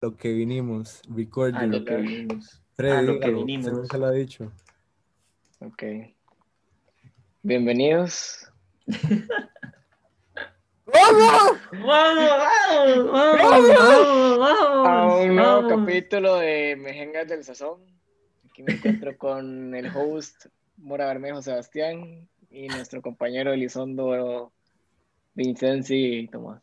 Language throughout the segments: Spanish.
lo que vinimos. Record A lo que vinimos. Freddy, a lo que vinimos. nunca lo ha dicho. Ok. Bienvenidos. ¡Vamos! ¡Vamos! ¡Vamos! ¡Vamos! a un nuevo vamos! capítulo de Mejengas del Sazón. Aquí me encuentro con el host Mora Bermejo Sebastián y nuestro compañero Elizondo Vincenzi Tomás.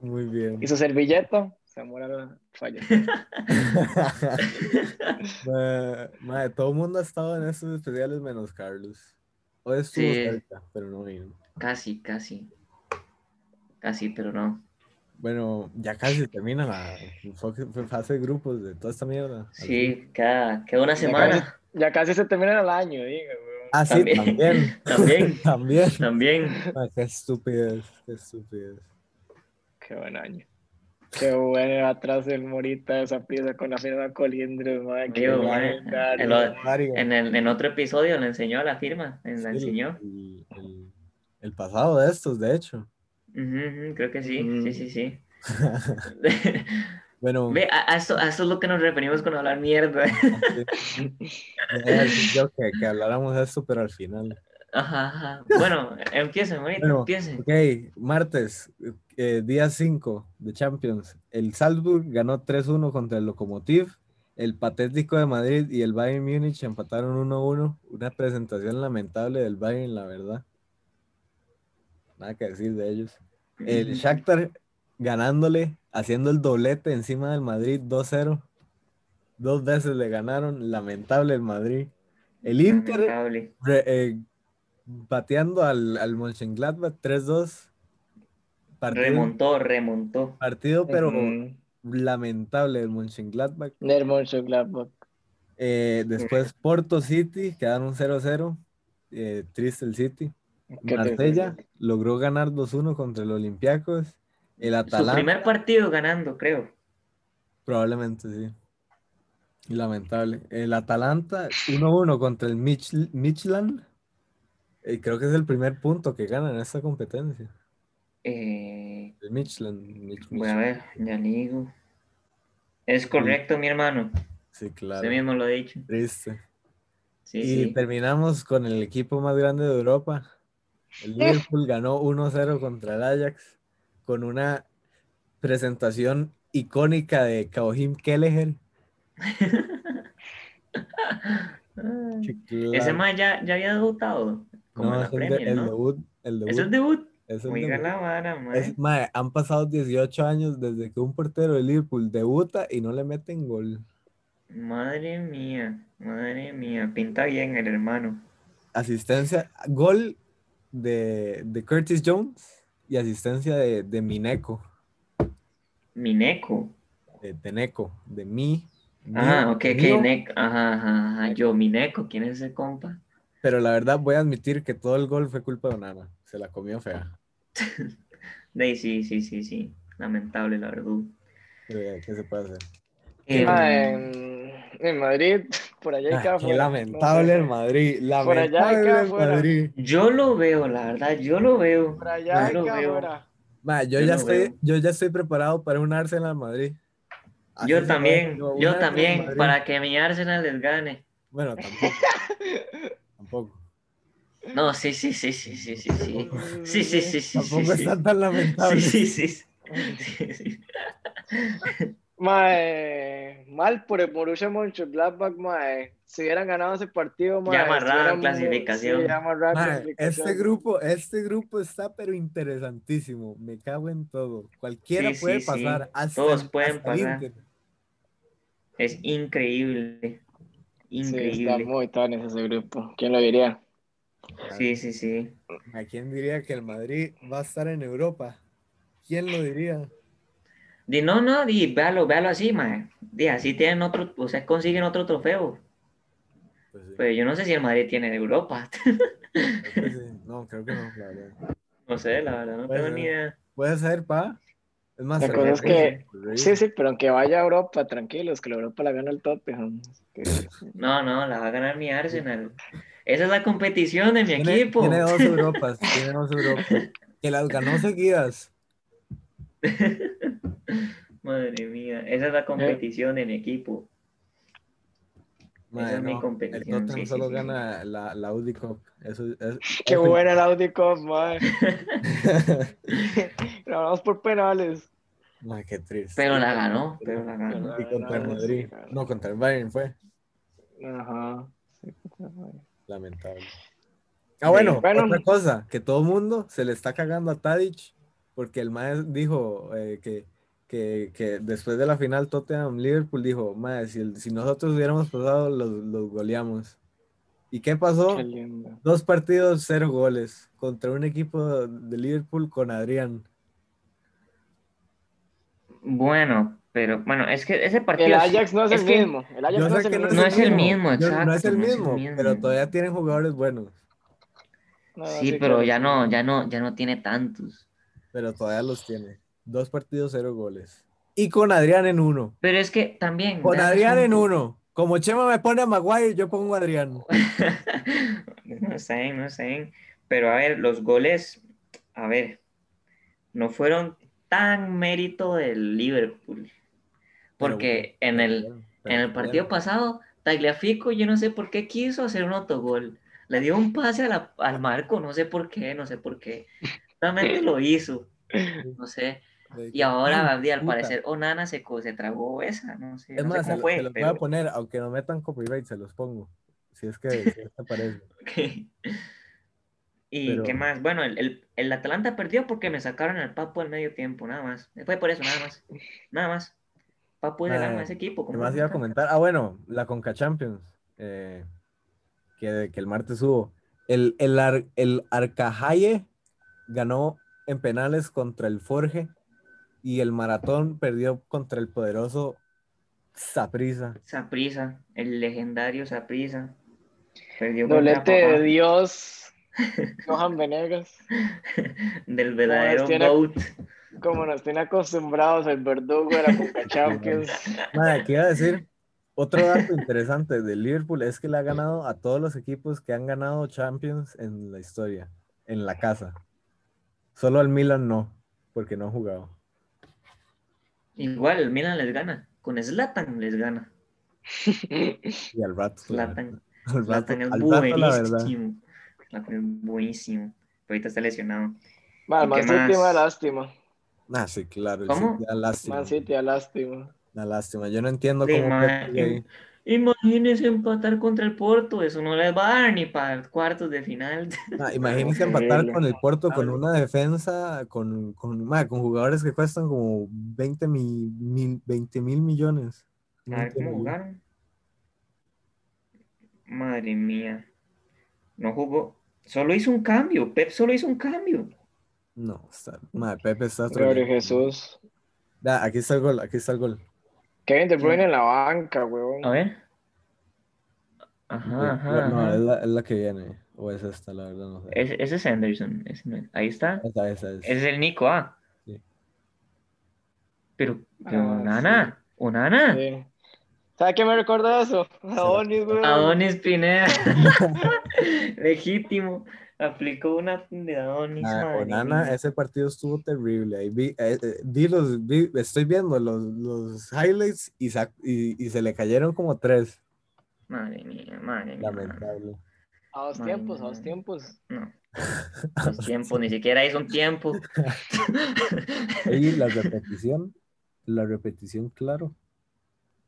Muy bien. Y su servilleta, Zamora Falla. Ma- ma, todo el mundo ha estado en estos especiales menos Carlos. Hoy estuvo Sí. cerca, pero no vino. Casi, casi. Casi, pero no. Bueno, ya casi termina la fase de grupos de toda esta mierda. Sí, queda, queda una Ya casi, semana. ya casi se termina el año, diga. Ah, sí, También. también. También. También. También. Ma, qué estupidez, qué estupidez. Qué buen año. Qué bueno atrás el Morita esa pieza con la firma Colindres, madre. Qué Digo, Dario. el. En, el, en otro episodio le enseñó la firma. La Sí, enseñó. El, pasado de estos, de hecho. Creo que sí. Mm. Sí, sí, sí. Bueno, Ve, a, a esto es lo que nos referimos con hablar mierda. yo que, que habláramos de esto, pero al final. Ajá, ajá. Bueno, empiecen, ahorita, Bueno, empiecen. Ok, martes, eh, día 5 de Champions. El Salzburg ganó 3-1 contra el Lokomotiv. El Patético de Madrid y el Bayern Múnich empataron 1-1. Una presentación lamentable del Bayern, la verdad. Nada que decir de ellos. El Ujú. Shakhtar ganándole, haciendo el doblete encima del Madrid 2-0. Dos veces le ganaron, lamentable el Madrid. El Inter re- eh, bateando al, al Mönchengladbach 3-2. Partido, Remontó, remontó. partido pero Ujú. lamentable del Mönchengladbach. Del Mönchengladbach. Eh, después Porto City quedaron 0-0. eh, triste el City. Qué Marsella triste. logró ganar 2-1 contra el Olympiacos. El Su Atalanta, primer partido ganando, creo. probablemente sí. Lamentable. El Atalanta 1-1 contra el Mich Michelin. Eh, creo que es el primer punto que gana en esta competencia. Eh, El Michelin. Mich- voy a ver, ya digo. Es correcto, mi hermano. Sí, claro. Usted mismo lo ha dicho. Triste. Sí, y sí. terminamos con el equipo más grande de Europa. El Liverpool ganó 1-0 contra el Ajax con una presentación icónica de Kaohim Kelleher. Ese más ya, ya había debutado. Como no, en la es el, de- Premier, el ¿no? debut. El debut. ¿Es el debut? es el Oiga debut. vara, mae. Es- mae, han pasado 18 años desde que un portero de Liverpool debuta y no le meten gol. Madre mía, madre mía. Pinta bien el hermano. Asistencia, gol de, de Curtis Jones y asistencia de, de Mineco. Mineco. de, de Neco, de mí. Ah, ok, mío. Neco. Ajá, ajá, ajá. Yo, Mineco, ¿quién es ese compa? Pero la verdad voy a admitir que todo el gol fue culpa de Onana. Se la comió fea. De, sí, sí, sí, sí. Lamentable, la verdad. ¿Qué se puede hacer? Eh, Ah, en, en Madrid, por allá y Ah, acá qué afuera, lamentable el Madrid. Por allá y Lamentable afuera. Madrid. yo lo veo, la verdad, yo lo veo. Por allá y Yo lo acá veo. afuera. Ma, yo, Yo ya estoy, veo. yo ya estoy preparado para un Arsenal Madrid. Así Yo también, yo también, para que mi Arsenal les gane. Bueno, tampoco. tampoco. No, sí, sí, sí, sí, sí, sí, sí. Sí, sí, sí, sí. Tampoco sí, sí. está tan lamentable. Sí, sí, sí. Sí, sí. Mae, mal por el Borussia Mönchengladbach, mae. Si hubieran ganado ese partido, mae. Ya estuviéramos- clasificación. Sí, ya amarraban Ma, clasificación. este grupo, este grupo está pero interesantísimo. Me cago en todo. Cualquiera Sí, puede sí, sí. pasar. Hasta Todos pueden hasta pasar. Inter. Es increíble. Sí, está Increíble. muy tan ese grupo. ¿Quién lo diría? Sí, sí, sí. ¿A quién diría que el Madrid va a estar en Europa? ¿Quién lo diría? Di, no, no, di, véalo, véalo así, mae. Di, así tienen otro, o sea, consiguen otro trofeo. Pues sí, Pero yo no sé si el Madrid tiene de Europa. creo que sí. No, creo que no, la verdad. No sé, la verdad, no tengo ni idea. Puede ser, pa. Es más, La se cosa lo es que- revisen, Sí, sí, pero aunque vaya a Europa, tranquilos, que la Europa la gana el Tottenham. Que- No, no, la va a ganar mi Arsenal. Esa es la competición de mi Tiene, equipo. tiene dos Europas, tiene dos Europas. Que las ganó seguidas. Madre mía, esa es la competición en equipo. Mi no, competición, El Tottenham sí, sí, solo sí. gana la, la Audi Cup. Eso es, Qué eso- buena el Audi Cup, mae. Grabamos por penales. Mae, qué triste. Pero la ganó, pero la ganó. y contra el no, Madrid. sí, claro. No, contra el Bayern fue. Ajá. Lamentable. Ah, bueno, Bueno. otra cosa, que todo el mundo se le está cagando a Tadic porque el Mae dijo eh, que, que, que después de la final Tottenham-Liverpool dijo, Mae, si, el- si nosotros hubiéramos pasado, los, los goleamos. ¿Y qué pasó? Qué lindo. Dos partidos, cero goles contra un equipo de Liverpool con Adrián. Bueno, pero bueno, es que ese partido. El Ajax no es, el que mismo. El Ajax no es el que mismo. No es el mismo, Yo- No exacto, es el no es el mismo, mismo. pero todavía tienen jugadores buenos. No, Sí, pero ya no, ya no, ya no tiene tantos. Pero todavía los tiene. Dos partidos, cero goles. Y con Adrián en uno. Pero es que también. Con Adrián un en uno. Como Chema me pone a Maguire, yo pongo a Adrián. no sé, no sé. Pero a ver, los goles, a ver, no fueron tan mérito del Liverpool. Porque en el, en el partido pasado, Tagliafico, yo no sé por qué quiso hacer un autogol. Le dio un pase a la- al marco, no sé por qué, no sé por qué. Realmente lo hizo, no sé. Y ahora, al puta. parecer, Onana se, se tragó esa, no sé, Es no sé más, se, cómo lo- fue, se los voy a poner, aunque no metan copyright, se los pongo. Si es que, si es que parece. Ok. ¿Y Pero- qué más? Bueno, el, el, el Atalanta perdió porque me sacaron al Papu al medio tiempo, nada más. Fue por eso, nada más. Nada más. Papu es el Mae, alma de ese equipo. ¿Qué ¿cómo más no? iba a comentar? Ah, bueno, la Conca Champions. eh, que, que el martes hubo. El, el, Ar- el Arcajaye ganó en penales contra el Forge y el Maratón perdió contra el poderoso Saprisa. Saprissa, el legendario Saprissa. Perdió Dolete de Dios. Johan Venegas. del verdadero tiene- GOAT. Como nos tiene acostumbrados el verdugo de la Champions. Madre, ¿qué iba a decir? Otro dato interesante del Liverpool es que le ha ganado a todos los equipos que han ganado Champions en la historia, en la casa. Solo al Milan no, porque no ha jugado. Igual, el Milan les gana. Con Zlatan les gana. Y al rato. verdad. Al rato, es al rato, la buenísimo. Zlatan es buenísimo. Pero ahorita está lesionado. Mal, ¿Y Man City, más? lástima. Ah, sí, claro. el ¿Cómo? City da lástima. Man City, a lástima. da lástima. Yo no entiendo Sí, cómo. Imagínense empatar contra el Porto, eso no les va a dar ni para cuartos de final. Ah, imagínense empatar con el Porto con una defensa con, con, mae, con jugadores que cuestan como 20 mil, mil, 20 mil millones. A ver cómo jugaron. Madre mía. No jugó. Solo hizo un cambio. Pep solo hizo un cambio. No, está, mae, Pepe está tremendo. Jesús. Da, aquí está el gol, aquí está el gol. Kevin De Bruyne en la banca, weón. A ver. Ajá, ajá. no, ajá. es la, es la que viene. O es esta, la verdad, no sé. Ese, ese es Anderson. ese no es. Ahí está. Esa, esa es. Ese es el Nico, ah. Sí. Pero, pero Ah. Onana. Sí. ¿Sabe qué me recuerda eso? Adonis, weón. Adonis Pineda. Legítimo. Aplicó una de Adonis. Ah, madre Onana, ese partido estuvo terrible. Ahí vi, eh, eh, vi los, vi- estoy viendo los, los highlights y, sa- y, y se le cayeron como tres. Madre mía, madre mía. Lamentable. A dos Madre tiempos, a dos tiempos. No. Los tiempos, ni siquiera hizo un tiempo. Y la repetición, la repetición, claro.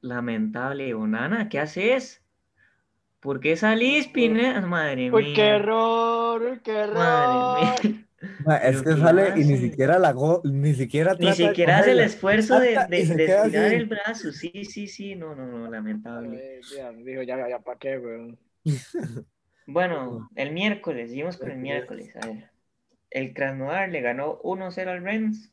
Lamentable, Onana, ¿qué haces? ¿Por qué salís, Pineda? Madre mía. Uy, qué error, uy, qué error. Madre mía. Ma, es que ¿qué sale y ni siquiera la go- ni siquiera Ni trata de siquiera hace el esfuerzo de, de, estirar así. el brazo. Sí, sí, sí. No, no, no, lamentable. Dijo, ya, ya, ¿para qué, weón? Bueno, el miércoles, seguimos con el miércoles. A ver. El Krasnodar le ganó 1-0 al Rennes.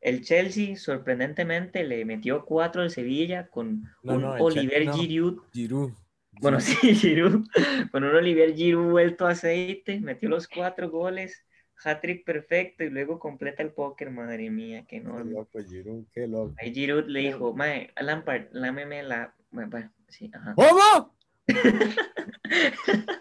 El Chelsea, sorprendentemente, le metió 4 al Sevilla con No, un no, Oliver. Giroud. Giroud. Bueno, sí, Giroud. Con un Oliver Giroud vuelto a aceite, metió los 4 goles. Hat-trick perfecto y luego completa el póker. Madre mía, qué Qué enorme. loco, Giroud, qué loco. Ahí Giroud le dijo, mae, Lampard, lámeme la... Bueno, bueno, sí, ajá. ¿Cómo?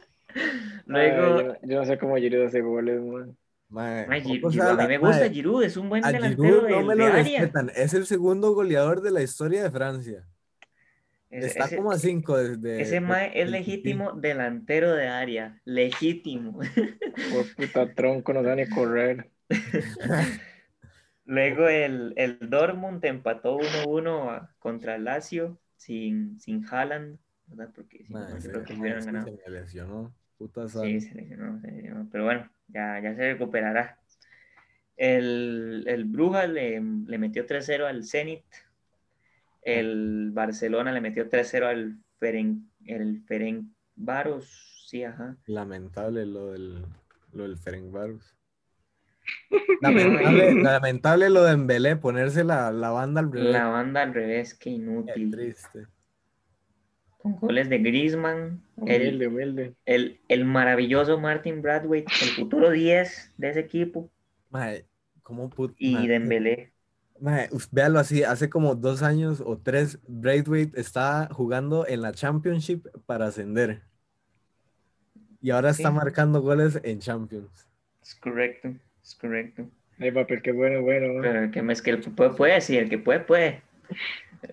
Luego, Ay, yo, yo no sé cómo Giroud hace goles, man. Mae, Giroud, a mí me gusta mae, Giroud, es un buen delantero Giroud no de, me de lo área. respetan. Es el segundo goleador de la historia de Francia. Ese- Está ese- como a cinco de, de- Ese de- mae es legítimo delantero de área, legítimo. Por puta tronco, no sabe ni correr. Luego el, el Dortmund empató 1-1 a- contra el Lazio sin, sin Haaland, ¿verdad? Porque si no, creo que hubieran ganado. se lesionó. Puta Sí, sal. se lesionó, se lesionó, Pero bueno, ya, ya se recuperará. El, el Brujas le, le metió 3-0 al Zenit. El Barcelona le metió 3-0 al Feren, el. Sí, ajá. Lamentable lo del, lo del. Lamentable, lamentable lo de Embelé, ponerse la, la banda al revés. La banda al revés, qué Qué inútil. triste. Con goles de Griezmann, Humilde, el, humilde. el, el maravilloso Martin Bradway, el futuro 10 de ese equipo, Mae, ¿cómo put- y Dembélé. Mae, véalo así, hace como dos años o tres, Braithwaite está jugando en la Championship para ascender. Y ahora está Sí. marcando goles en Champions. Es correcto, es correcto. Ay, papi, qué bueno, bueno. Pero el que, es que el que puede, puede, sí, el que puede, puede.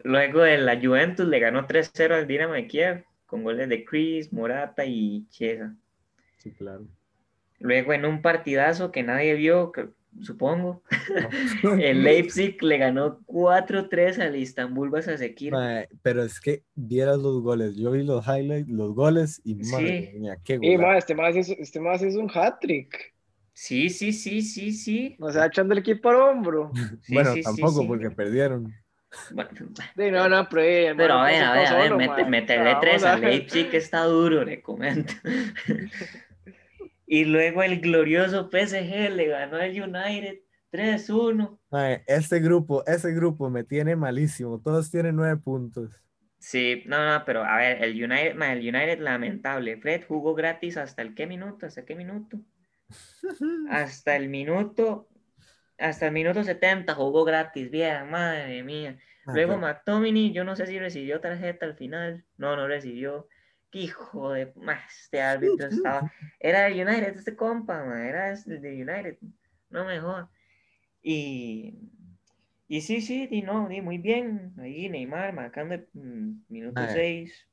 Luego de la Juventus le ganó 3-0 al Dinamo de Kiev con goles de Chris, Morata y Chiesa. Sí, claro. Luego en un partidazo que nadie vio, que- supongo, el Leipzig le ganó 4-3 al Istanbul Basaksehir. Mae, pero es que vieras los goles. Yo vi los highlights, los goles y madre Sí. mía, qué Y más, este más es, este más es un hat-trick. Sí, sí, sí, sí, sí. O sea, echando el equipo al hombro. Sí, bueno, sí, tampoco sí. porque perdieron. Bueno, Sí, no, no, pero, eh, Pero a ver, a ver, a ver, solo, mete- man. meterle tres a. Leipzig que está duro, le comento. y luego el glorioso PSG le ganó al United 3-1. Mae, este grupo, ese grupo me tiene malísimo. Todos tienen nueve puntos. Sí, no, no, pero a ver, el United, ma, el United lamentable. Fred jugó gratis hasta el qué minuto, hasta qué minuto. Hasta el minuto, hasta el minuto 70 jugó gratis, bien, madre mía. Luego pero- McTominay, yo no sé si recibió tarjeta al final. No, no recibió. Hijo de... ma, Este árbitro estaba... Era de United, este compa, ma, era de United. No mejor. Y... Y sí, sí, di no, di muy bien. Ahí Neymar marcando el mm, minuto Mae. 6.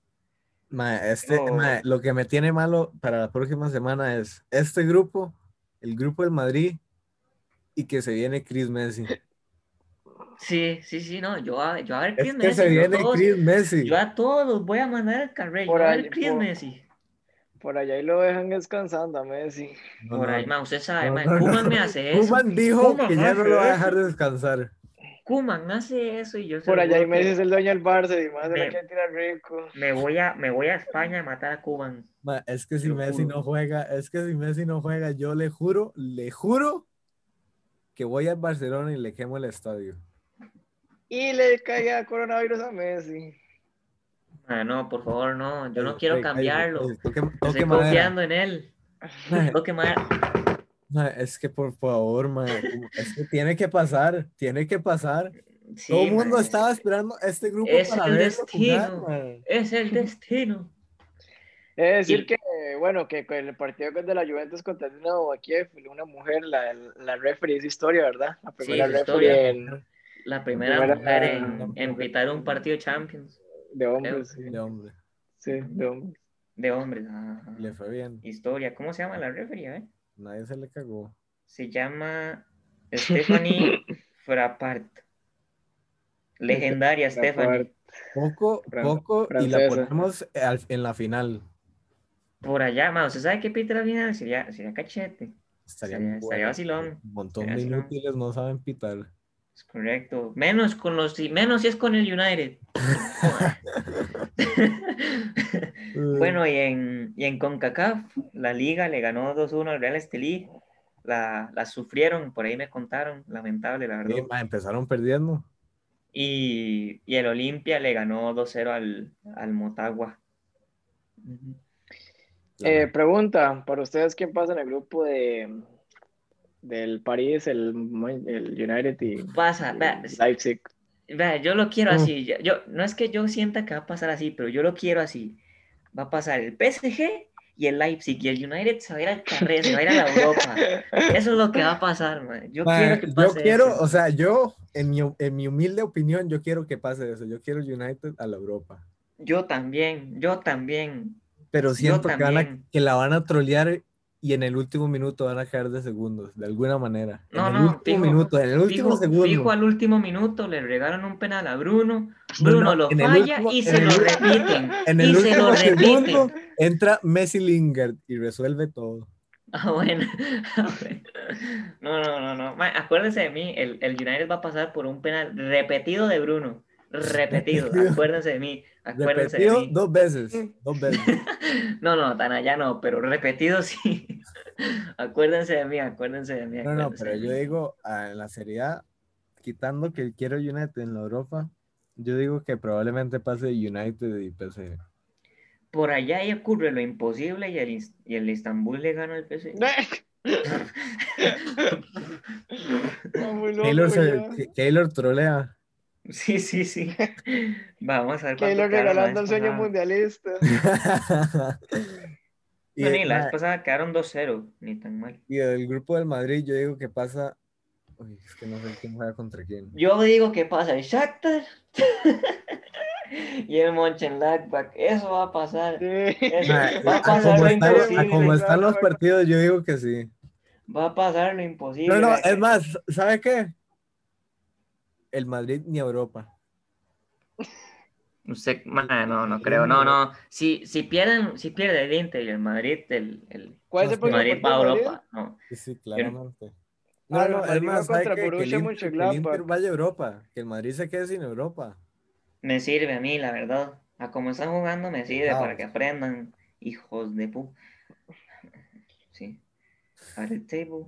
Mae, este, lo que me tiene malo para la próxima semana es este grupo, el grupo del Madrid y que se viene Chris Messi. Sí, sí, sí, no. Yo a, yo a ver Es Chris que Messi. se yo a viene todos- Chris Messi. Yo a todos voy a mandar el carril. Yo Por a ver Chris por- Messi. Por allá ahí lo dejan descansando a Messi. No, Por no, ahí, ma, usted sabe, no, ma, no, Koeman no. me hace eso. Koeman dijo Koeman que ya no lo va a dejar descansar. Kuman hace eso y yo se Por allá y Messi es el dueño del Barça y más se Me- quiere tirar rico. me voy a me voy a España a matar a Kuman. Ma, es que si Messi juro. no juega, es que si Messi no juega, yo le juro, le juro que voy al Barcelona y le quemo el estadio. Y le caiga coronavirus a Messi. Ah, no, por favor, no, yo no quiero cambiarlo. toque- Estoy madera. confiando en él. Toque madera. es que por favor, ma, es que tiene que pasar, tiene que pasar. Sí, Todo el mundo estaba esperando este grupo Es para el verlo destino. jugar. Es el destino. Es decir Y- que, bueno, que con el partido de la Juventus contra el de Kiev, una mujer, la, la referee es historia, ¿verdad? La primera es referee historia. en- La primera Primera- mujer en, en pitar un partido Champions de hombres. Sí, De hombre, sí, de hombres. de hombres. Ajá. le fue bien. Historia. ¿Cómo se llama la referee? eh? Nadie se le cagó. Se llama Stephanie Frappart. Legendaria Stephanie. Poco, Fran- poco, y la ponemos en la final. Por allá, ma, ¿usted sabe qué pita la final? Sería, sería cachete. Estaría, Estaría- vacilón. Un montón de vacilón. inútiles no saben pitar. Es correcto. Menos con los si- menos si es con el United. bueno, y en, y en CONCACAF, la liga le ganó 2-1 al Real Estelí. La, la sufrieron, por ahí me contaron, lamentable, la verdad. Sí, ma, empezaron perdiendo. Y, y el Olimpia le ganó 2-0 al, al Motagua. Eh, pregunta, para ustedes, ¿quién pasa en el grupo de del París, el, el United y Pasa, vea, Leipzig? vea, yo lo quiero Mm. así. Yo, yo- no es que yo sienta que va a pasar así, pero yo lo quiero así. Va a pasar el PSG y el Leipzig y el United se va a ir al carrera, se va a ir a la Europa. Eso es lo que va a pasar, man. Yo Ma, quiero que yo pase quiero, eso. o sea, yo, en mi, en mi humilde opinión, yo quiero que pase eso. Yo quiero United a la Europa. Yo también, yo también. Pero siento que, van a- que la van a trolear y en el último minuto van a caer de segundos, de alguna manera. No, en el no, último minuto, en el último Fijo, segundo. fijo al último minuto, le regalan un penal a Bruno. No, Bruno no, lo el falla último- y se el lo último- repiten. En y el se lo último segundo repiten. entra Messi Lingard y resuelve todo. Ah, bueno. No, no, no, no. Ma, acuérdense de mí, el, el United va a pasar por un penal repetido de Bruno. Repetido. Repetido. Acuérdense de mí. Acuérdense de Repetido mí. dos veces, dos veces. No, no, tan allá no, pero repetido sí. Acuérdense de mí, acuérdense de mí. No, no, pero de yo mí. digo, en la Serie A, quitando que quiero United en la Europa, yo digo que probablemente pase United y PSG. Por allá ahí ocurre lo imposible y el, y el Istanbul le gana al PSG. Taylor, Taylor trolea. Sí, sí, sí. Vamos a ver. Keylor regalando el sueño mundialista. y, No, ni la vez pasada quedaron 2-0, ni tan mal. y del grupo del Madrid, yo digo que pasa. Uy, es que no sé quién juega contra quién. Yo digo que pasa el Shakhtar y el Mönchengladbach. Eso va a pasar. Eso, va a a pasar como lo están, a como están los partidos, yo digo que sí. Va a pasar lo imposible. No, no, es más, ¿sabe qué? El Madrid ni Europa. Usted, ma, no, no creo. No, no. Si, si pierden, si pierde el Inter y el Madrid, el, el ¿Cuál es el Madrid va a Europa. No. Sí, sí, claramente. Ah, No, el Inter, que el Inter vaya a Europa, que el Madrid se quede sin Europa. Me sirve a mí, la verdad. A como están jugando, me sirve Vamos. para que aprendan, hijos de pu. Sí. A ver el table.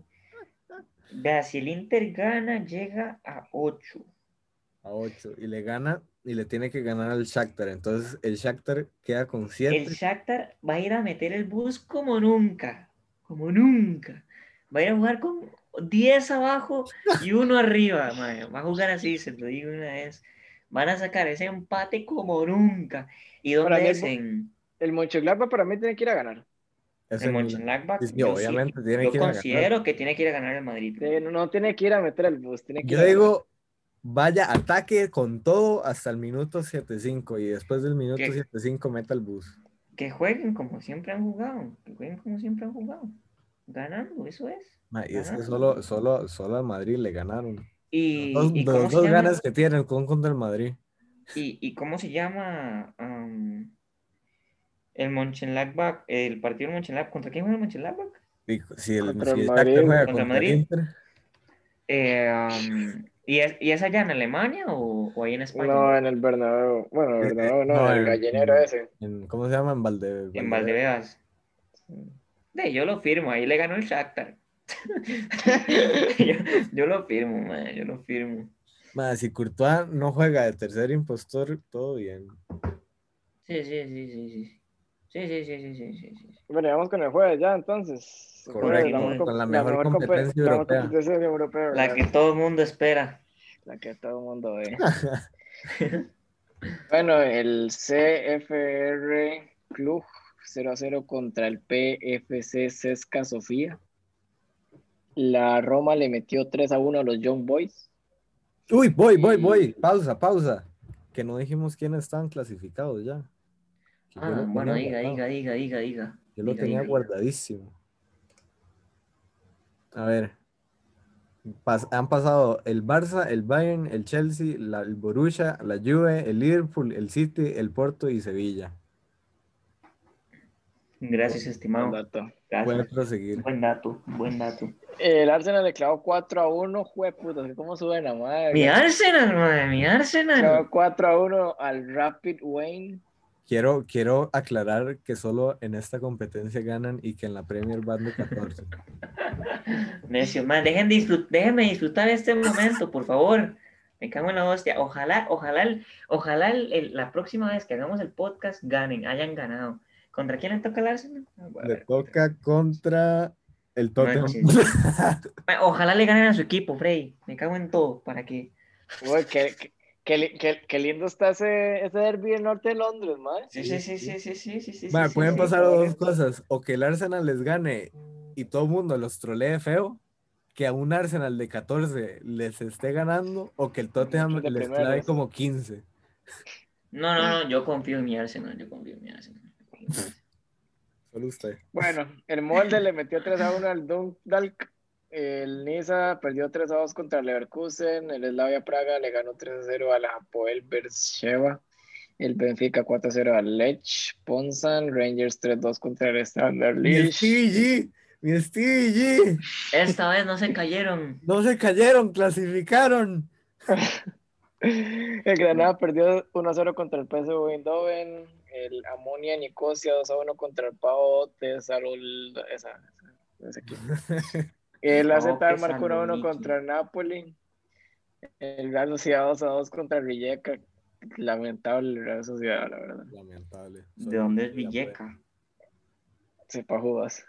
Vea, si el Inter gana, llega a 8. A 8. Y le gana, y le tiene que ganar al Shakhtar. Entonces el Shakhtar queda con 7. El Shakhtar va a ir a meter el bus como nunca. Como nunca. Va a ir a jugar con 10 abajo y uno arriba. Va a jugar así, se lo digo una vez. Van a sacar ese empate como nunca. ¿Y dónde es? el- En, El para mí tiene que ir a ganar. No- Mönchengladbach. Sí, sí- obviamente tiene yo que ir a ganar. considero que tiene que ir a ganar el Madrid. Eh, no, no tiene que ir a meter el bus. Tiene que ir Yo digo, vaya, ataque con todo hasta el minuto 7-5 y después del minuto ¿Qué? 7-5 meta el bus. Que jueguen como siempre han jugado. Que jueguen como siempre han jugado. Ganando, eso es. Ma, y es que solo, solo, solo al Madrid le ganaron. Y, Los dos, y los ganas que tienen con contra el Madrid. ¿Y, y cómo se llama am, el Mönchengladbach, el partido del Mönchengladbach? ¿Contra quién juega el Mönchengladbach? Si el, Contra si el Madrid. juega Contra Madrid. Eh, am, ¿y, es, ¿Y es allá en Alemania o, o ahí en España? No, en el Bernabéu. Bueno, el Bernabéu no, no, el gallinero ese. en- ¿cómo se llama? En Valde, en Valdebebas. De, yo lo firmo, ahí le ganó el Shakhtar. yo, yo lo firmo, man, yo lo firmo. Ma, si Courtois no juega de tercer impostor, todo bien. Sí, sí, sí, sí, sí. Sí, sí, sí, sí, sí, sí, sí. Bueno, vamos con el jueves ya, entonces. Jueves, Correcto, mejor con la mejor competencia la mejor europea. competencia europea, La que todo el mundo espera. La que todo el mundo ve. bueno, el CFR Club 0 a 0 contra el PFC Sesca Sofía. La Roma le metió 3 a 1 a los Young Boys. Uy, voy, voy, voy. Pausa, pausa. Que no dijimos quiénes estaban clasificados ya. Ah, bueno, diga, guardado. diga, diga, diga, diga. Yo lo Diga, tenía diga, guardadísimo. A ver. Pas- han pasado el Barça, el Bayern, el Chelsea, la- el Borussia, la Juve, el Liverpool, el City, el Porto y Sevilla. Gracias, Buen estimado. dato. Gracias. Proseguir. Buen dato, buen dato. El Arsenal le clavó 4 a 1. Jueputa, ¿cómo suena, madre? Mi Arsenal, madre, mi Arsenal. Clavó 4 a 1 al Rapid Wayne. Quiero, quiero aclarar que solo en esta competencia ganan y que en la Premier van de 14. Necio, man, dejen disfrut- déjenme disfrutar este momento, por favor. Me cago en la hostia. Ojalá, ojalá, el- ojalá el- el- la próxima vez que hagamos el podcast ganen, hayan ganado. ¿Contra quién le toca el Arsenal? Ah, bueno, Le toca contra el Tottenham. Ojalá le ganen a su equipo, Frey. Me cago en todo. ¿Para qué? Uy, qué, qué- Qué, qué- qué lindo está ese, ese derby en norte de Londres, mae. Sí, sí, sí, sí, sí, sí, sí, sí. Pueden sí. pasar sí. dos cosas. O que el Arsenal les gane y todo el mundo los trolee feo. Que a un Arsenal de 14 les esté ganando. O que el Tottenham les clave como 15. No, no, no, yo confío en mi Arsenal, yo confío en mi Arsenal. Solo usted. Bueno, el Molde le metió 3 a 1 al Dundalk. El Niza perdió 3 a 2 contra el Leverkusen. El Slavia Praga le ganó 3 a 0 al Hapoel Beersheba. El Benfica 4 a 0 al Lech. Ponzan. Rangers 3 a 2 contra el Standard Liège. Mi Stevie G. Esta vez no se cayeron. No se cayeron, clasificaron. El Granada perdió 1 a 0 contra el PSV Eindhoven. El Amonia Nicosia 2 a 1 contra el Pau Tesarol. Esa, esa- ese equipo. El AZ marcó 1 a 1 Thessaloniki. contra el Napoli. El Real Sociedad 2 a 2 contra Rijeka. Lamentable el Real Sociedad, la verdad. Lamentable. ¿De dónde es Villeca? Sepa Judas.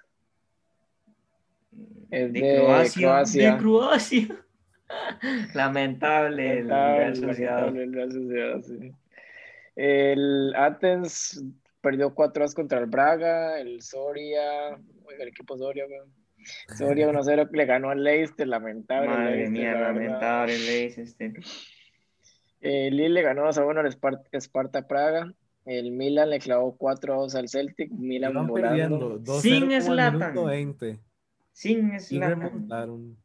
Es De de Croacia. Croacia. De Croacia. Lamentable el Real Lamentable, Sociedad. lamentable el Real Sociedad, sí. El Athens perdió 4 2 contra el Braga. El Soria. Oiga, el equipo Soria, weón. Soria 1 0 le ganó al Leicester. Lamentable. Madre Leicester, mía, la lamentable el Leicester. El Lille le ganó 2 a 1 al Spar- Sparta Praga. El Milan le clavó 4 a 2 al Celtic. Milan Iban volando. perdiendo 2-0 Sin 20. Sin remontaron.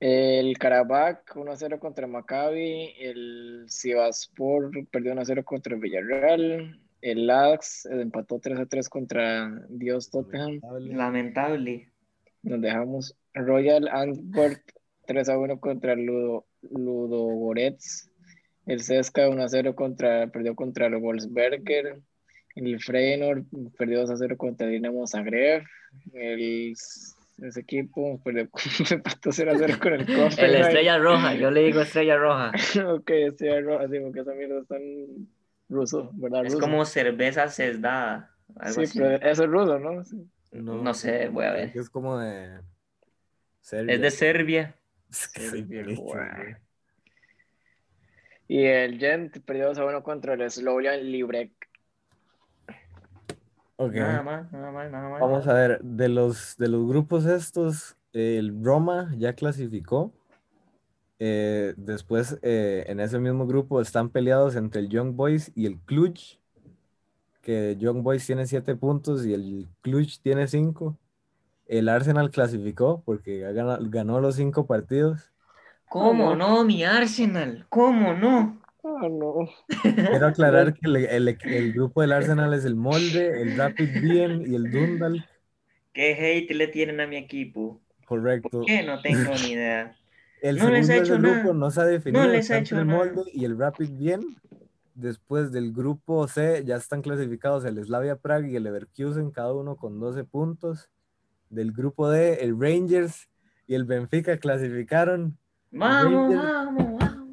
El Karabakh 1 a 0 contra Maccabi. El Sivaspor perdió 1 a 0 contra el Villarreal. El Lax empató 3 a 3 contra Dios Tottenham. Lamentable. Nos dejamos Royal Antwerp 3 a 1 contra el Ludo, Ludogorets. El Cesca 1 a 0 contra, perdió contra el Wolfsberger. El Feyenoord perdió 2 a 0 contra el Dinamo Zagreb. El, ese equipo perdió empató 0 a 0 con el El Copenhague. Estrella Roja, yo le digo Estrella Roja. ok, Estrella Roja, sí, porque esa mierda está en ruso, ¿verdad? Es Ruso. como cerveza sesdada. Algo Sí, así. pero eso es ruso, ¿no? Sí. No sé, voy a ver. Es como de. Serbia. Es de Serbia. Es que soy Serbia. Y el Gent perdió 2 a 1 contra el Slovan Librek. Ok. Nada más, nada más, nada más. Vamos a ver, de los, de los grupos estos, el Roma ya clasificó. Eh, después, eh, en ese mismo grupo están peleados entre el Young Boys y el Cluj, que Young Boys tiene 7 puntos y el Cluj tiene 5. El Arsenal clasificó porque ha gana- ganó, los 5 partidos. ¿Cómo no, mi Arsenal? ¿Cómo no? Oh, no. Quiero aclarar que el, el- el grupo del Arsenal es el Molde, el Rapid Wien y el Dundalk. ¿Qué hate le tienen a mi equipo? Correcto. ¿Por qué? No tengo ni idea. El No les segundo ha de hecho ese grupo nada. no se ha definido. les ha hecho el nada. Molde y el Rapid Bien. Después del grupo C ya están clasificados el Slavia Prague y el Leverkusen, cada uno con 12 puntos. Del grupo D, el Rangers y el Benfica clasificaron. Vamos, Rangers- vamos, vamos.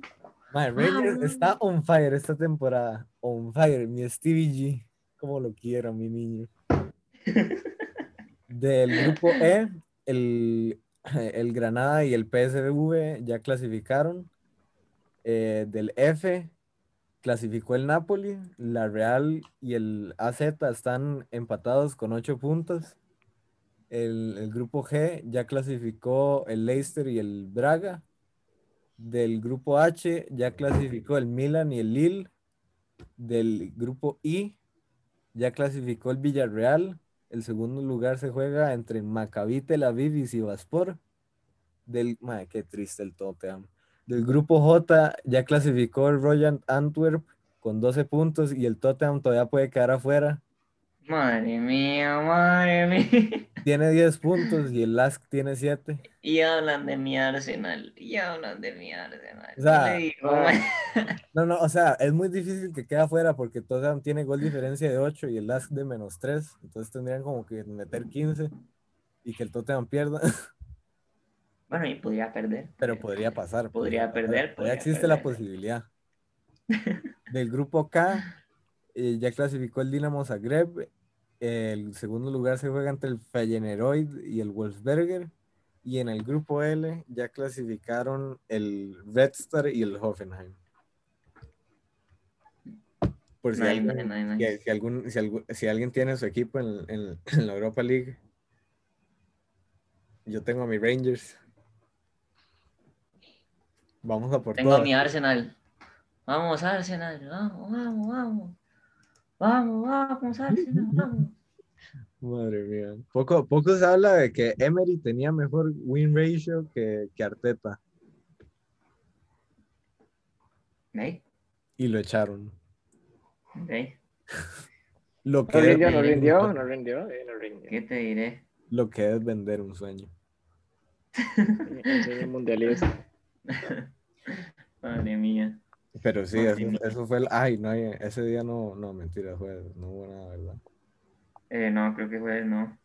Mae, Rangers Vamos. está on fire esta temporada. On fire. Mi Stevie G. Como lo quiero, mi niño. Del grupo E, el, el Granada y el PSV ya clasificaron. Eh, del F, clasificó el Napoli. La Real y el AZ están empatados con 8 puntos. El, el grupo G ya clasificó el Leicester y el Braga. Del grupo H ya clasificó el Milan y el Lille. Del grupo I ya clasificó el Villarreal. El segundo lugar se juega entre Maccabi Tel Aviv y Sivaspor. Del, madre, qué triste el Tottenham. Del grupo J ya clasificó el Royal Antwerp con 12 puntos y el Tottenham todavía puede quedar afuera. Madre mía, madre mía. Tiene 10 puntos y el Lask tiene 7. Y hablan de mi Arsenal. Y hablan de mi Arsenal. O sea, ¿Qué le digo, ah? No, no, o sea, es muy difícil que quede afuera porque Tottenham tiene gol diferencia de 8 y el Lask de menos 3. Entonces tendrían como que meter 15 y que el Tottenham pierda. Bueno, y podría perder. Pero podría pasar. Podría perder, podría existe la posibilidad. Del grupo K, eh, ya clasificó el Dinamo Zagreb. El segundo lugar se juega entre el Feyenoord y el Wolfsberger. Y en el grupo L ya clasificaron el Red Star y el Hoffenheim. Por si, Nice, alguien, si- si algún- si alguien tiene su equipo en, en- en la Europa League, yo tengo a mi Rangers. Vamos a por Tengo a mi Arsenal. Vamos, Arsenal. Vamos, vamos, vamos. Vamos, vamos, Arsenal. Vamos. Madre mía. Poco, poco se habla de que Emery tenía mejor win ratio que, que Arteta ¿Ve? y lo echaron. ¿Ve? Lo No que, rindió, es, no rindió, no rindió, eh, no rindió. ¿Qué te diré? lo que es vender un sueño. Un mundialista. Madre mía. Pero sí, eso, fue el. Ay, no, ese día no, no, mentira, fue, no hubo nada, ¿verdad? Eh, no, creo que fue, no.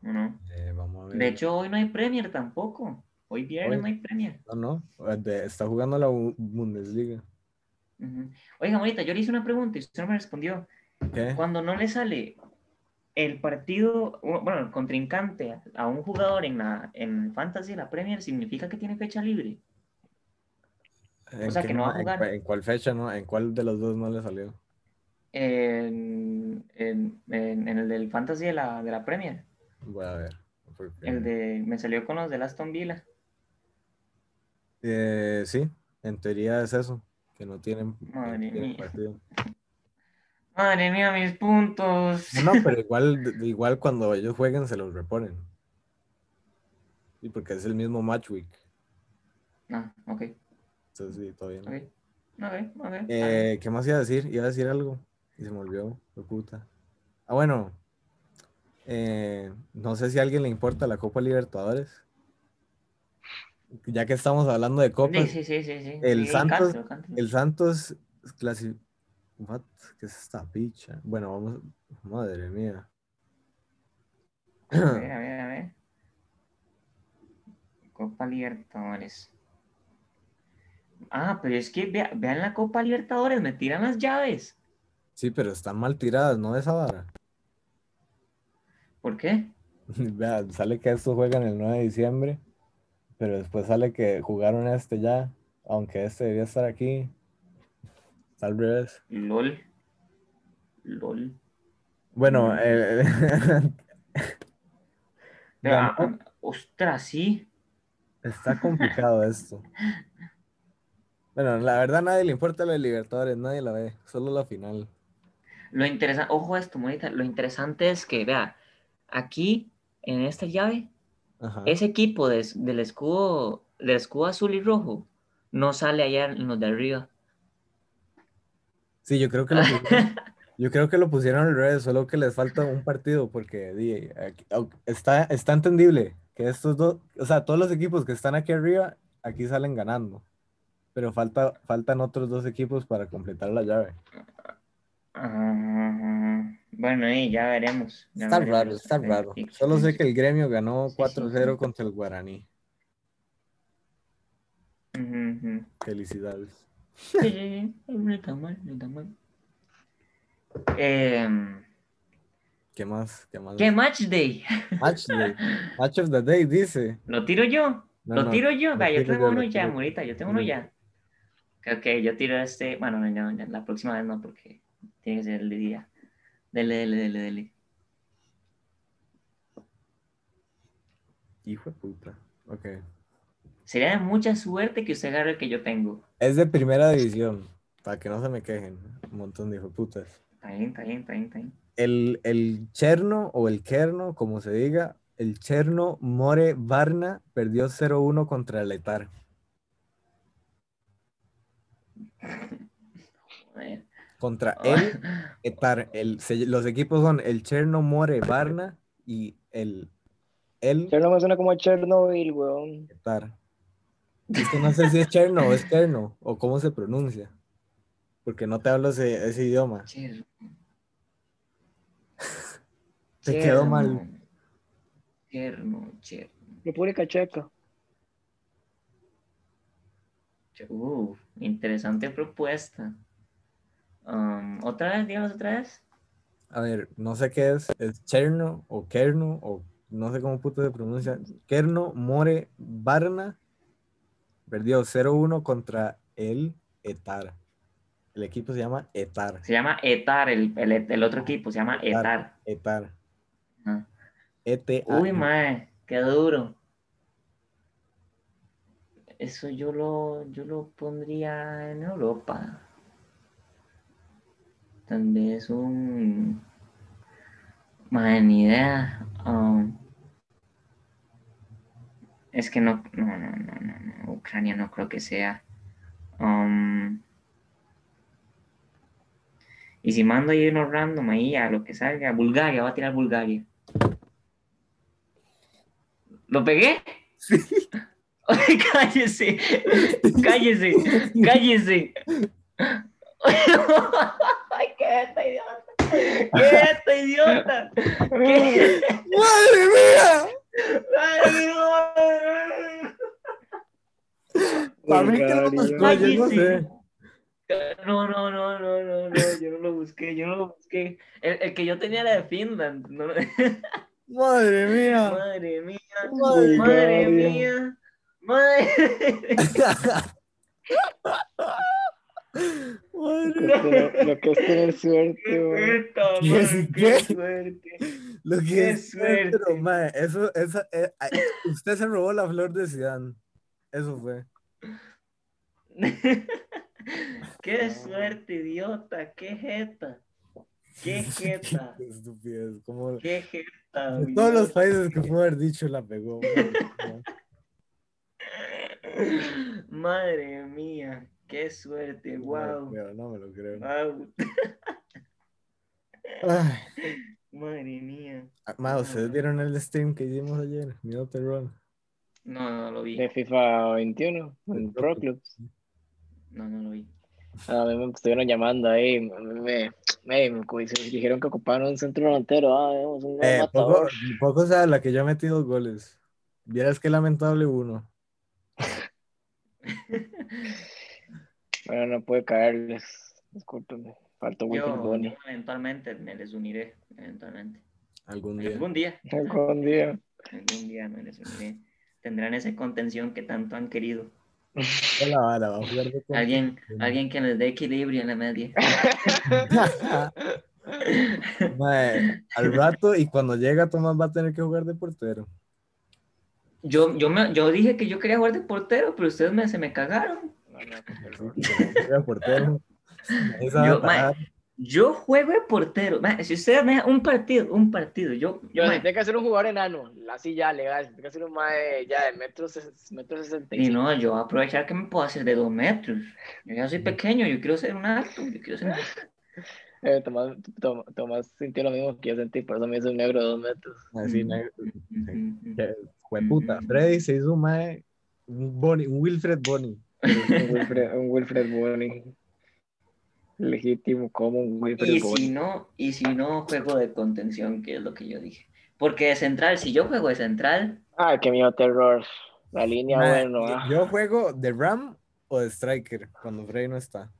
No. Eh, vamos a ver. De hecho, hoy no hay Premier tampoco. Hoy viernes Hoy- no hay Premier. No, no, de- está jugando la Bu- Bundesliga. Ujú. Oiga, ahorita yo le hice una pregunta y usted no me respondió. ¿Qué? Cuando no le sale el partido, bueno, el contrincante a un jugador en la en Fantasy, la Premier, significa que tiene fecha libre. ¿En sea, que no va a jugar. ¿En cuál fecha, no? ¿En cuál de los dos no le salió? En, en- en- en el del Fantasy de la, de la Premier. Voy a ver. porque- El de, me salió con los del Aston Villa. Eh, sí, en teoría es eso, que no tienen, no Madre tienen mía. partido. Madre mía, mis puntos. No, no, pero igual, igual cuando ellos jueguen se los reponen. Sí, porque es el mismo match week. Ah, ok, Entonces sí, todo bien. ok. Ok, ok. Eh, ¿qué más iba a decir? Iba a decir algo y se me olvidó, de puta. Ah, bueno. eh, no sé si a alguien le importa la Copa Libertadores. Ya que estamos hablando de Sí, copas, sí, sí, sí, sí. el Santos- el Santos clasi... What? ¿Qué es esta picha? Bueno, vamos. Madre mía. A ver, a ver, a ver. Copa Libertadores. Ah, pero es que vea- vean la Copa Libertadores, me tiran las llaves. Sí, pero están mal tiradas, ¿no? Esa vara. ¿Por qué? Vea, sale que estos juegan el 9 de diciembre, pero después sale que jugaron este ya, aunque este debía estar aquí. Está al revés. LOL. LOL. Bueno, Mm. eh, Vea, ostras, sí. está complicado esto. Bueno, la verdad nadie le importa lo de Libertadores, nadie la ve, solo la final. Lo interesante, ojo a esto, monita, lo interesante es que, vea, aquí, en esta llave, Ajá. ese equipo des- del escudo, del escudo azul y rojo, no sale allá en los de arriba. Sí, yo creo que lo pusieron, yo creo que lo pusieron al revés, solo que les falta un partido porque di, aquí- está, está entendible que estos dos, o sea, todos los equipos que están aquí arriba, aquí salen ganando. Pero falta, faltan otros dos equipos para completar la llave. Ah, bueno, y ya veremos. ya Está veremos raro, está raro. Solo sé que el gremio ganó Sí, sí, 4-0 sí. contra el Guaraní. Felicidades. Sí, sí, sí, no está mal, no está mal. Em, ¿Qué más? ¿Qué más? ¿Qué match day? Match day. Match of the day, dice. ¿Lo tiro yo? No, ¿Lo no, tiro yo? lo Vea, yo tiro tengo yo, uno ya, tiro- morita, yo tengo uno tiro ya. Ok, ok, yo tiro este, bueno, no, no, no, la próxima vez no, porque tiene que ser el día. Dele, dele, dele, dele. Hijo de puta. Ok. Sería de mucha suerte que usted agarre el que yo tengo. Es de primera división. Para que no se me quejen. Un montón de hijo de putas. Está bien, está bien, está bien, está bien. El, el Cherno o el Kerno, como se diga, el Cherno More Varna perdió 0-1 contra el Etar. Contra el Etar. El, se- los equipos son el Cherno More Varna y el, el Chernobyl suena como Chernobyl, weón. Etar. Es que no sé si es Cherno o es Kerno o cómo se pronuncia. Porque no te hablo ese, ese idioma. Cher- Te quedó mal. Cherno, cherno. República Checa. Uh, interesante propuesta. Um, ¿Otra vez? Díganos otra vez. A ver, no sé qué es. ¿Es Cherno o Kerno o no sé cómo puto se pronuncia, Kerno More Barna perdió 0-1 contra el Etar. El equipo se llama Etar. Se llama Etar, el, el, el otro equipo se llama Etar. Etar. Ajá. ETA. Uy, mae, qué duro. Eso yo lo, yo lo pondría en Europa. Tal vez un. Mae, ni idea. Um, es que no, no, no, no, no, no. Ucrania no creo que sea. Um, y si mando ahí unos random ahí a lo que salga, Bulgaria, va a tirar Bulgaria. ¿Lo pegué? Ay, cállese, cállese, cállese. Ay, qué esta idiota. ¿Qué esta idiota? ¿Qué? ¡Madre mía! Ay, Para mí que lo Bulgaria. buscó, yo no sé. No, no, no, no, no, no, yo no lo busqué, yo no lo busqué. El, el que yo tenía era de Finland. no- Madre mía. Madre mía, Madre madre mía, madre. Madre. Lo que es tener suerte, Qué puta, ¿Qué? suerte. Lo que Qué es, suerte. pero, mae, eso, esa, eh, usted se robó la flor de Zidane. Eso fue. Qué suerte, idiota, qué jeta. Qué jeta. Qué estupidez. Como Qué jeta. de todos los países que pudo haber dicho la pegó. Madre mía, qué suerte, No me lo wow. creo, no me lo creo. Wow. Madre mía. ah, mae, ¿ustedes vieron el stream que hicimos ayer? Minuto Run. No, no lo vi. De FIFA 21, en Pro Clubs. No, no lo vi. A mí me estuvieron llamando ahí, me, me, me, me dijeron que ocupaban un centro delantero, ah, vemos un Eh, poco, poco sabe la que yo metí dos goles. Vieras qué lamentable uno. Bueno, no puede caerles, discúlpenme, faltó Wilfred Yo Boni. eventualmente me les uniré. Eventualmente. Algún día. Algún día. Algún día. Algún día me les uniré. Tendrán esa contención que tanto han querido. Ya la vara, va a jugar de Alguien, alguien que les dé equilibrio en la media. Al rato y cuando llega Tomás va a tener que jugar de portero. Yo, yo, me, yo dije que yo quería jugar de portero, pero ustedes me, se me cagaron. No, no, de portero. Yo, juego de portero. Ma, Si ustedes me dan un partido, un partido, yo, yo ma, tiene que ser un jugador enano, así ya legal, tiene que ser un mae ya de metros, metros y no, yo voy a aprovechar que me puedo hacer de dos metros. Yo ya soy pequeño, yo quiero ser un alto, yo quiero ser un alto. Eh, Tomás, Tom- Tomás sintió lo mismo que yo sentí, por eso me hizo un negro de dos metros. Así, Mm, negro. Que, Jueputa, Freddy se hizo un mae, un Bonnie, un Wilfred Bonnie. Un Wilfred, un Wilfred Boni. Legítimo como un Wilfred Y Boni. si no, y si no juego de contención, que es lo que yo dije. Porque de central, si yo juego de central, Ay, qué miedo terror. La línea, Mae, bueno. yo- ah. Yo juego de Ram o de Striker cuando Freddy no está.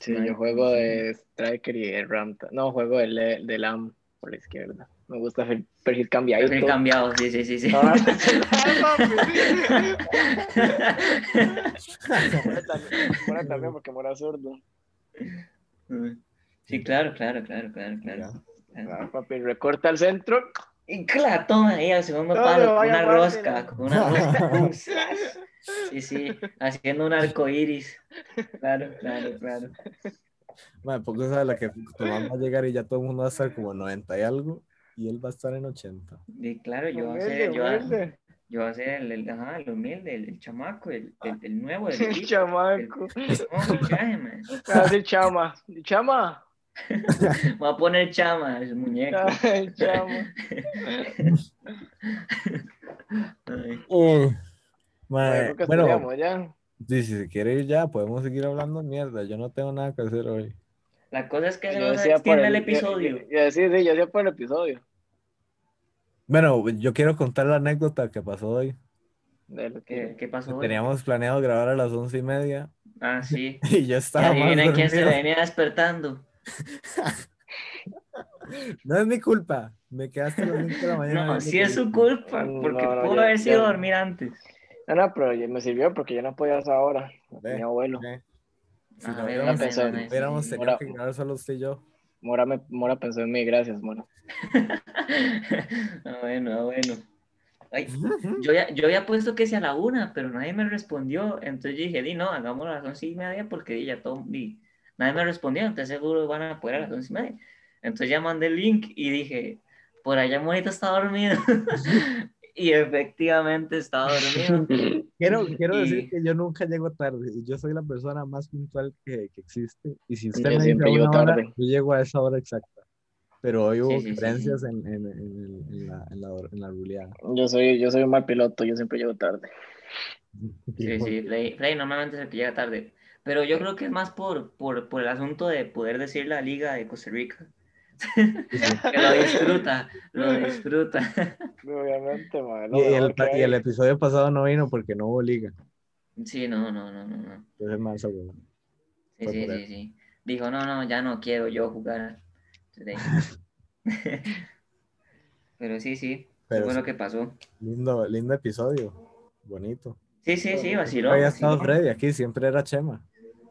Sí, yo juego de Striker y de Ram. No, juego de, Le- de Lam por la izquierda. Me gusta el perfil cambiadito. perfil cambiado, sí, sí, sí, sí. Ah, Mora también, porque Mora es zurdo. Sí, claro, claro, claro, claro, claro. Claro. Ah, papi, recorta al centro. Y claro, toma ahí al segundo palo, no, con una rosca, con una rosca. Sí, sí, haciendo un arco iris. Claro, claro, claro. Mae, poco sabe la que Tomás va a llegar y ya todo el mundo va a estar como 90 y algo y él va a estar en 80. Y claro, yo voy a ser, yo, voy a- humilde. yo voy a ser el, el, ajá, el humilde, el, el chamaco, el, el, el nuevo El equipo. chamaco. No, man. Casi chama. Chama. Voy a poner chama, el muñeco. Ay, chama. Ay, Mae, Que bueno, ya. sí, si se quiere ir ya, podemos seguir hablando mierda. Yo no tengo nada que hacer hoy. La cosa es que se Yo nos extiende el el, episodio. Yo, yo decía, sí, yo decía por el episodio. Bueno, yo quiero contar la anécdota que pasó hoy. De lo ¿Qué, que- qué pasó? hoy? Teníamos planeado grabar a las once y media Ah, sí. y yo Y estaba más adivinen quién se venía despertando. No es mi culpa, Me quedaste a las 5 de la mañana. No, sí es su películas. culpa, No, porque no, pudo ya- haber sido ya- dormir antes. No, no, pero me sirvió porque yo no podía a esa hora. Ve, Mi abuelo. ve. Si Ah, no ve, no hubiéramos tenido ahora- que grabar solo usted y yo. Mora, me, Mora pensó en mí, gracias, Mora. Ah, bueno, ah, bueno. Ay, yo, ya, yo había puesto que sea la una, pero nadie me respondió. Entonces yo dije, di, no, hagámoslo a las once y media porque di, ya todo, di, nadie me respondió. Entonces seguro van a poder a las once y media. Entonces ya mandé el link y dije, por allá Morita está dormido. y efectivamente estaba dormido. Quiero, quiero Y- decir que yo nunca llego tarde. Yo soy la persona más puntual que, que existe. Y si usted Yo me dice siempre llego una hora, tarde. yo llego a esa hora exacta. Pero hoy hubo Sí, sí, sí, diferencias En, en, en, en la, en, la, en la ruleada. Yo soy, yo soy un mal piloto, yo siempre llego tarde. Sí, sí, Play, Play normalmente es el que llega tarde. Pero yo creo que es más por, por, por el asunto de poder decir la liga de Costa Rica. Que lo disfruta, lo disfruta. Obviamente, man. Y, el, y el episodio pasado no vino porque no hubo liga. Sí, no, no, no, no, no. Entonces, más. Sí, sí, sí, sí. Dijo, no, no, ya no quiero yo jugar. Pero sí, sí, Pero fue lo que pasó. lindo, lindo episodio. Bonito. Sí, sí, sí, vaciló. había estado. Freddy aquí, siempre era Chema.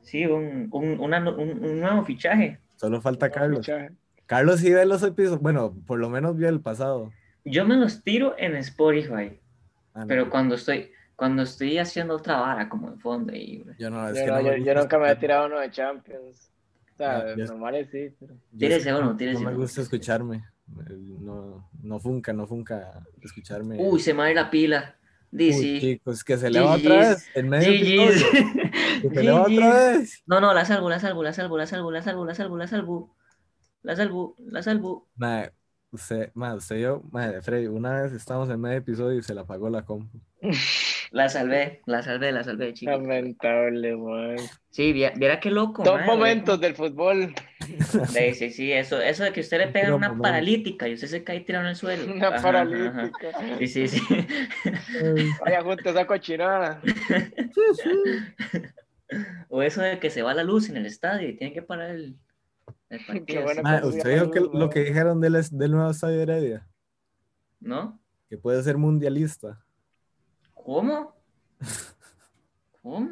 Sí, un, un, una- un, un nuevo fichaje. Solo falta Carlos. Carlos sí ve los episodios. Bueno, por lo menos vio el pasado. Yo me los tiro en Spotify, Ah, no, pero cuando estoy, cuando estoy haciendo otra vara como en fondo y Yo no, es Yo, que no, yo, yo nunca me he tirado uno de Champions. O sea, Ah, normales sí, pero... Tírese es que uno, no- tírese me uno. gusta escucharme. No, no funca, no funca escucharme. Uy, se me va la pila. Dice. chicos, que se le va otra vez. En medio. Que se le va otra vez. No, no, la salvo, la salvo, la salvo, la salvo, la salvo, la salvo, la salvo. La salvo, la salvo. Madre, usted, madre, usted y yo, madre, Freddy, una vez estábamos en medio episodio y se le apagó la compu. La salvé, la salvé, la salvé, chicos. Lamentable, man. Sí, viera, viera qué loco. Dos momentos del fútbol. Sí, sí, sí, eso, eso de que usted le pega una momento. paralítica y usted se cae tirado en el suelo. Una Ajá, paralítica. ajá. Sí, sí, sí. Vaya, junto esa cochinada. O eso de que se va la luz en el estadio y tiene que parar el, ¿Usted vio que, lo que dijeron del, del nuevo estadio de Heredia? ¿No? Que puede ser mundialista. ¿Cómo? ¿Cómo?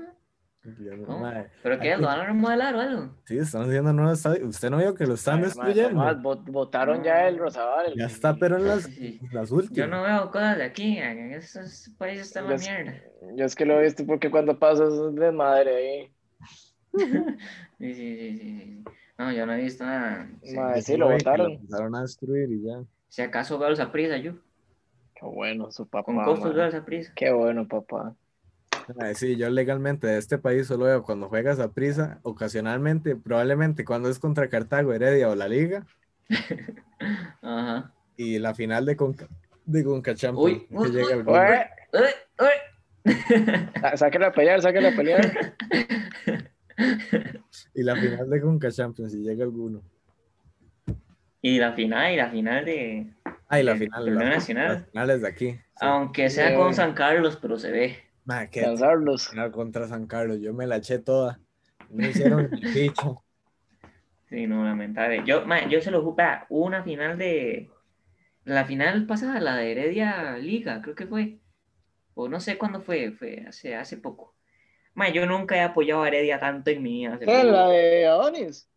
Yo madre, ¿Pero qué? ¿Lo van a remodelar o algo? sí, están haciendo nuevo estadio. ¿Usted no vio que lo están destruyendo? Votaron ya el Rosadal. Ya está, pero en las, Sí. las Yo últimas. no veo cosas de aquí. En estos países está la mierda. Yo es que lo he visto porque cuando pasa es un desmadre ahí. Sí, sí, sí, sí, sí. No, yo no he visto nada. Sí. Madre, lo votaron. empezaron a destruir y ya. Si acaso veo a prisa yo. Qué bueno, su papá. Con costos veo a prisa. Qué bueno, papá. Sí, yo legalmente de este país solo veo cuando juegas a prisa, ocasionalmente, probablemente cuando es contra Cartago, Heredia o la Liga, Ajá. y la final de Conca, de Conca Champions, Uy, que uy, llega uy. el gol. Ué, ¡Uy, uy! sa- Sáquenlo a pelear, sáquenlo a pelear. y la final de Conca Champions, si llega alguno. Y la final, y la final de. Ah, y la final, torneo la- nacional. las finales de aquí. Sí. Aunque sea Sí. con San Carlos, pero se ve. Ma, qué Lanzarlos. final contra San Carlos, yo me la eché toda. Me hicieron el picho. Sí, no, lamentable. Yo, ma, yo se lo jugué una final de. La final pasada, la de Heredia Liga, creo que fue. O no sé cuándo fue, fue hace, hace poco. Ma, yo nunca he apoyado a Heredia tanto en mi vida. ¿Qué? La de Adonis.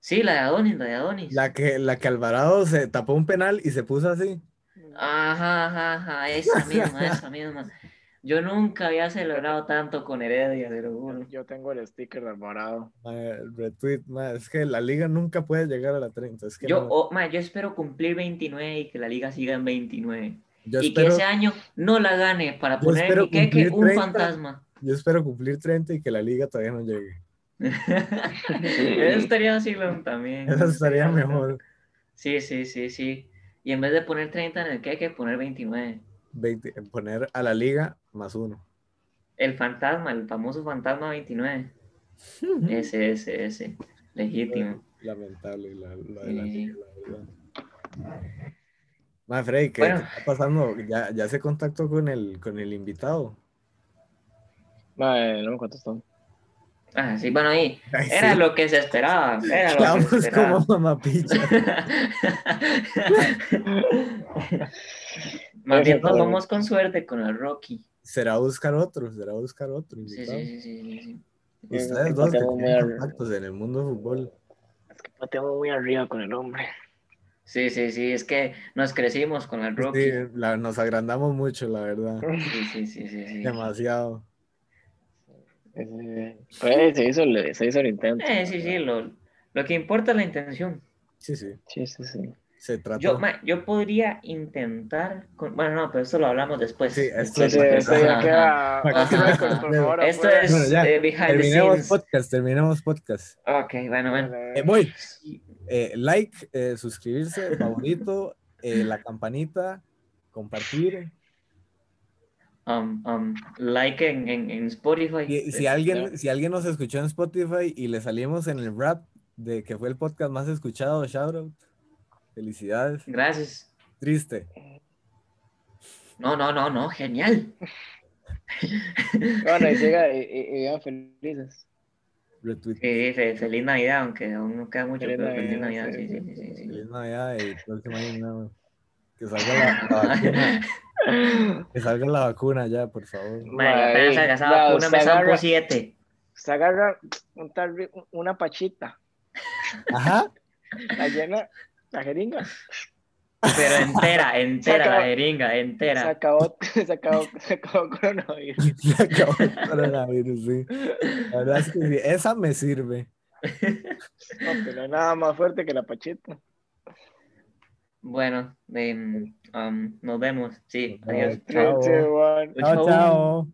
Sí, la de Adonis, la de Adonis. La que, la que Alvarado se tapó un penal y se puso así. Ajá, ajá, ajá, esa misma, esa misma. Yo nunca había celebrado tanto con Heredia, te lo juro. Yo tengo el sticker de Alvarado. Ma, el retweet, ma, es que la liga nunca puede llegar a la 30. Es que Yo, no- oh, ma, yo espero cumplir 29 y que la liga siga en 29. yo y espero- que ese año no la gane para yo poner en Iquique cumplir un 30. fantasma. Yo espero cumplir 30 y que la liga todavía no llegue. Eso estaría así también. Eso estaría mejor. Sí, sí, sí, sí. Y en vez de poner 30 en el Iquique, poner 29. 20 poner a la liga más uno. El fantasma, el famoso fantasma 29. Ese, ese, ese. Legítimo. Lamentable la, lo de la Sí. liga, la verdad. Ma, Freddy, ¿qué, Bueno. qué está pasando? ¿Ya, ya se contactó con el, con el invitado? Madre, no me contestó. Ah, sí, bueno, ahí. Ay, Era sí. lo que se esperaba. Era lo que Quedamos se esperaba. como mamapicha. Más bien nos vamos con suerte con el Rocky. Será buscar otro, será buscar otro. Sí, invitado. sí, sí, sí, sí, sí. Ustedes Es que dos que tienen contactos en el mundo del fútbol. Es que pateamos muy arriba con el hombre. Sí, sí, sí, es que nos crecimos con el Rocky. Sí, la- nos agrandamos mucho, la verdad. Sí, sí, sí, sí, sí. Demasiado. Pues se hizo, el- se hizo el intento. Eh, sí, sí, lo, lo que importa es la intención. Sí, sí. Sí, sí, sí. Se trata. Yo, ma, yo podría intentar, con- bueno, no, pero esto lo hablamos después. Sí, esto Sí, sí, ya queda. Es Bueno, ya, eh, behind the terminemos scenes. podcast, terminemos podcast. Ok, bueno, bueno. Eh, voy. Eh, like, eh, suscribirse, favorito, eh, la campanita, compartir. Um, um, like en, en, en Spotify. Y si alguien, si alguien nos escuchó en Spotify y le salimos en el rap de que fue el podcast más escuchado, shout out. Felicidades. Gracias. Triste. No, no, no, no, genial. Bueno, y siga y, y- y felices. Retweet. Sí, fe- feliz Navidad, aunque aún no queda mucho, Feliz pero feliz Navidad, Navidad, sí, sí, sí, sí, sí, sí. Feliz Navidad y próximo año nuevo. Que salga la, la vacuna. Que salga la vacuna ya, por favor. Madre, salga esa ya, vacuna me se agarra- siete. Se agarra un una pachita, Ajá. la llena, la jeringa. Pero entera, entera la jeringa, Se entera. acabó, se acabó, se acabó coronavirus. Se acabó el coronavirus, sí. La verdad es que sí, esa me sirve. No, pero nada más fuerte que la pachita. Bueno, em, um, nos vemos. Sí, adiós. Chao. Chao, chao.